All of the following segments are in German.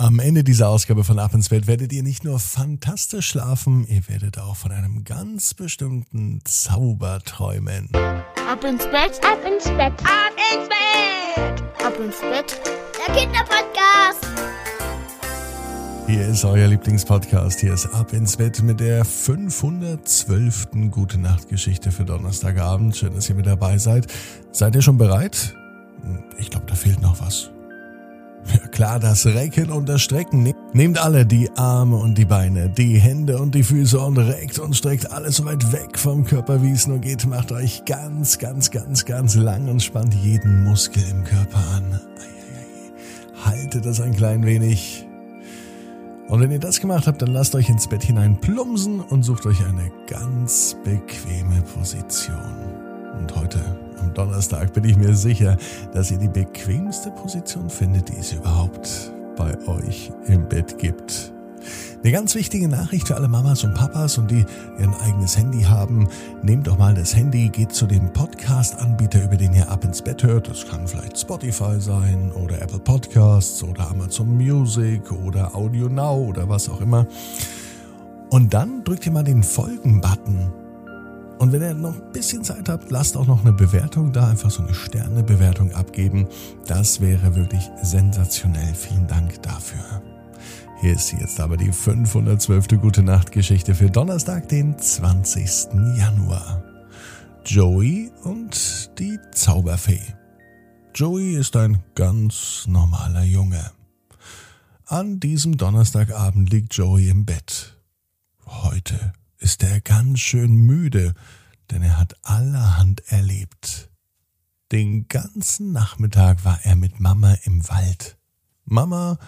Am Ende dieser Ausgabe von Ab ins Bett werdet ihr nicht nur fantastisch schlafen, ihr werdet auch von einem ganz bestimmten Zauber träumen. Ab ins Bett, ab ins Bett, ab ins Bett, ab ins Bett, der Kinderpodcast. Hier ist euer Lieblingspodcast. Hier ist Ab ins Bett mit der 512. Gute Nacht Geschichte für Donnerstagabend. Schön, dass ihr mit dabei seid. Seid ihr schon bereit? Ich glaube, da fehlt noch was. Ja klar, das Recken und das Strecken. Nehmt alle die Arme und die Beine, die Hände und die Füße und reckt und streckt alles so weit weg vom Körper, wie es nur geht. Macht euch ganz, ganz, ganz, ganz lang und spannt jeden Muskel im Körper an. Haltet das ein klein wenig. Und wenn ihr das gemacht habt, dann lasst euch ins Bett hinein plumsen und sucht euch eine ganz bequeme Position. Und heute am Donnerstag bin ich mir sicher, dass ihr die bequemste Position findet, die es überhaupt bei euch im Bett gibt. Eine ganz wichtige Nachricht für alle Mamas und Papas und die ihr eigenes Handy haben. Nehmt doch mal das Handy, geht zu dem Podcast-Anbieter, über den ihr ab ins Bett hört. Das kann vielleicht Spotify sein oder Apple Podcasts oder Amazon Music oder Audio Now oder was auch immer. Und dann drückt ihr mal den Folgen-Button und wenn ihr noch ein bisschen Zeit habt, lasst auch noch eine Bewertung da, einfach so eine Sternebewertung abgeben. Das wäre wirklich sensationell. Vielen Dank dafür. Hier ist jetzt aber die 512. Gute Nacht Geschichte für Donnerstag, den 20. Januar. Joey und die Zauberfee. Joey ist ein ganz normaler Junge. An diesem Donnerstagabend liegt Joey im Bett. Heute ist er ganz schön müde, denn er hat allerhand erlebt. Den ganzen Nachmittag war er mit Mama im Wald. Mama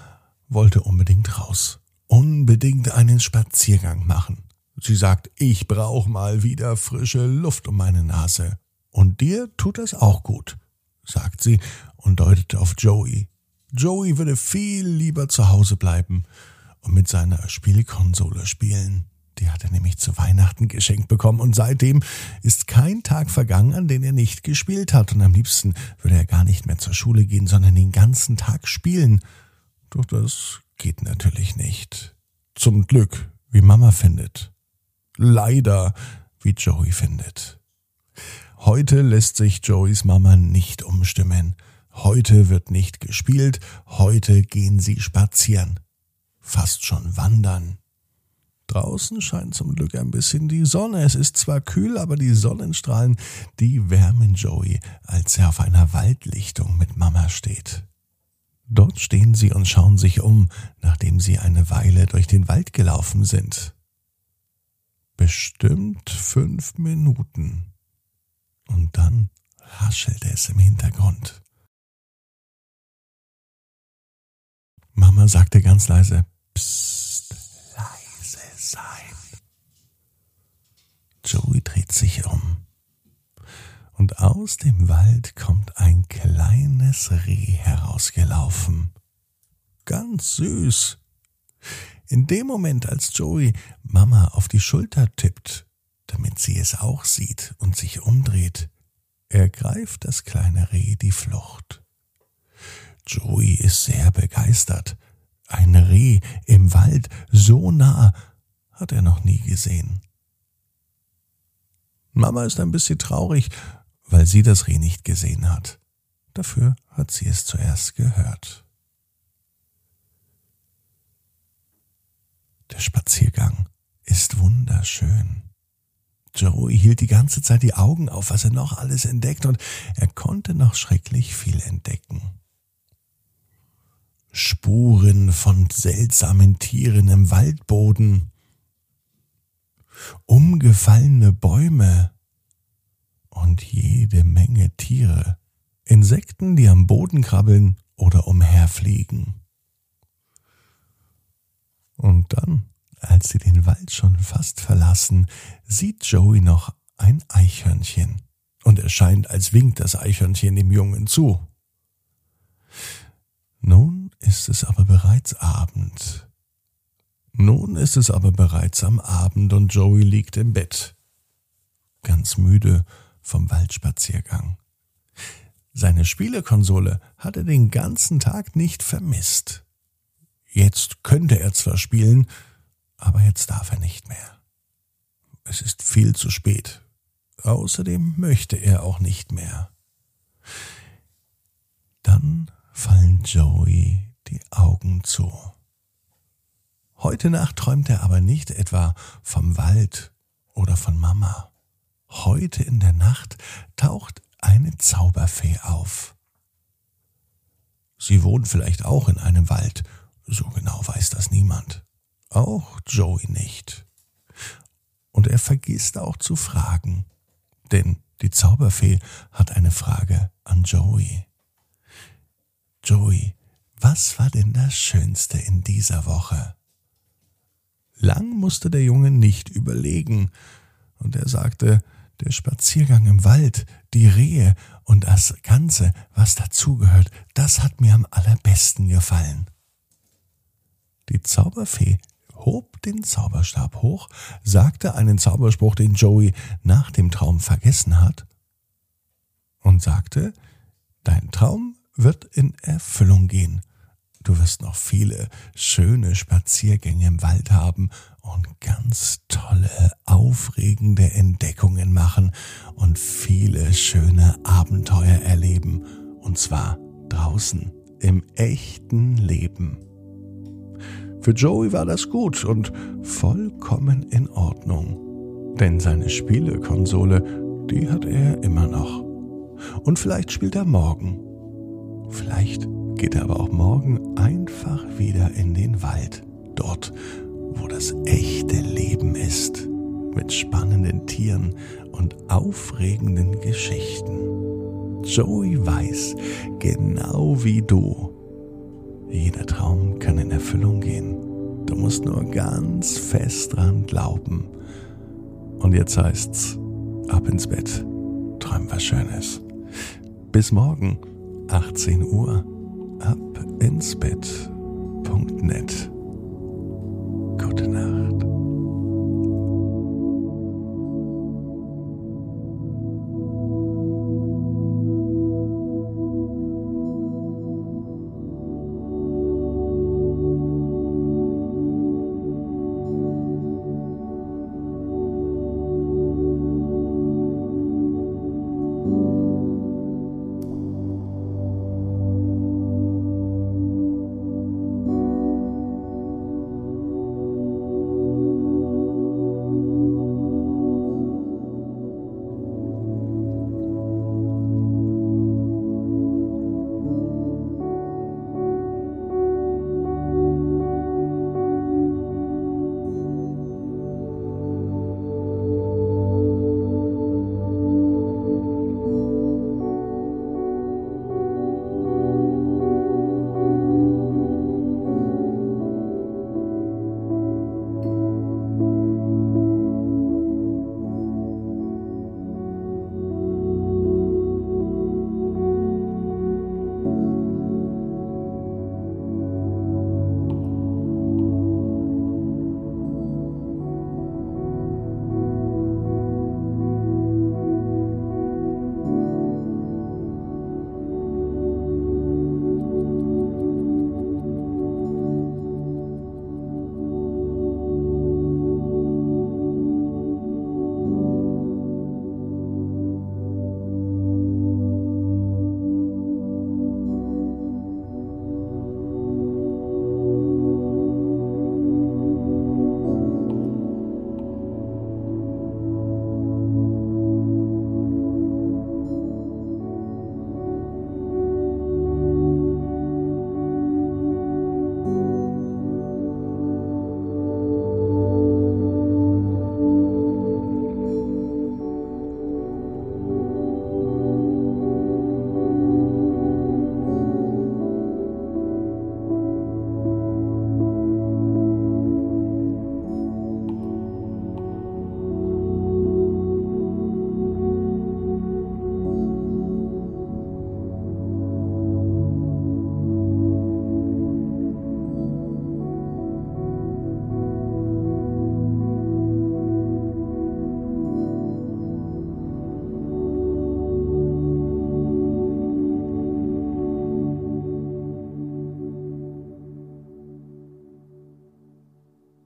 wollte unbedingt raus, unbedingt einen Spaziergang machen. Sie sagt, ich brauch mal wieder frische Luft um meine Nase. Und dir tut das auch gut, sagt sie und deutet auf Joey. Joey würde viel lieber zu Hause bleiben und mit seiner Spielkonsole spielen. Die hat er nämlich zu Weihnachten geschenkt bekommen und seitdem ist kein Tag vergangen, an dem er nicht gespielt hat. Und am liebsten würde er gar nicht mehr zur Schule gehen, sondern den ganzen Tag spielen. Doch das geht natürlich nicht. Zum Glück, wie Mama findet. Leider, wie Joey findet. Heute lässt sich Joeys Mama nicht umstimmen. Heute wird nicht gespielt, heute gehen sie spazieren. Fast schon wandern. Draußen scheint zum Glück ein bisschen die Sonne. Es ist zwar kühl, aber die Sonnenstrahlen, die wärmen Joey, als er auf einer Waldlichtung mit Mama steht. Dort stehen sie und schauen sich um, nachdem sie eine Weile durch den Wald gelaufen sind. Bestimmt fünf Minuten. Und dann raschelt es im Hintergrund. Mama sagte ganz leise, Psst sein. Joey dreht sich um. Und aus dem Wald kommt ein kleines Reh herausgelaufen. Ganz süß. In dem Moment, als Joey Mama auf die Schulter tippt, damit sie es auch sieht und sich umdreht, ergreift das kleine Reh die Flucht. Joey ist sehr begeistert. Ein Reh im Wald so nah hat er noch nie gesehen. Mama ist ein bisschen traurig, weil sie das Reh nicht gesehen hat. Dafür hat sie es zuerst gehört. Der Spaziergang ist wunderschön. Joey hielt die ganze Zeit die Augen auf, was er noch alles entdeckt, und er konnte noch schrecklich viel entdecken. Spuren von seltsamen Tieren im Waldboden, umgefallene Bäume und jede Menge Tiere, Insekten, die am Boden krabbeln oder umherfliegen. Und dann, als sie den Wald schon fast verlassen, sieht Joey noch ein Eichhörnchen, und es scheint, als winkt das Eichhörnchen dem Jungen zu. Nun ist es aber bereits Abend, nun ist es aber bereits am Abend und Joey liegt im Bett, ganz müde vom Waldspaziergang. Seine Spielekonsole hat er den ganzen Tag nicht vermisst. Jetzt könnte er zwar spielen, aber jetzt darf er nicht mehr. Es ist viel zu spät. Außerdem möchte er auch nicht mehr. Dann fallen Joey die Augen zu. Heute Nacht träumt er aber nicht etwa vom Wald oder von Mama. Heute in der Nacht taucht eine Zauberfee auf. Sie wohnt vielleicht auch in einem Wald, so genau weiß das niemand. Auch Joey nicht. Und er vergisst auch zu fragen, denn die Zauberfee hat eine Frage an Joey. Joey, was war denn das Schönste in dieser Woche? Lang musste der Junge nicht überlegen, und er sagte, der Spaziergang im Wald, die Rehe und das Ganze, was dazugehört, das hat mir am allerbesten gefallen. Die Zauberfee hob den Zauberstab hoch, sagte einen Zauberspruch, den Joey nach dem Traum vergessen hat, und sagte, Dein Traum wird in Erfüllung gehen. Du wirst noch viele schöne Spaziergänge im Wald haben und ganz tolle, aufregende Entdeckungen machen und viele schöne Abenteuer erleben. Und zwar draußen im echten Leben. Für Joey war das gut und vollkommen in Ordnung. Denn seine Spielekonsole, die hat er immer noch. Und vielleicht spielt er morgen. Vielleicht geht er aber auch morgen einfach wieder in den Wald, dort, wo das echte Leben ist, mit spannenden Tieren und aufregenden Geschichten. Joey weiß, genau wie du, jeder Traum kann in Erfüllung gehen. Du musst nur ganz fest dran glauben. Und jetzt heißt's, ab ins Bett, träum was Schönes. Bis morgen, 18 Uhr ab ins Bett.net.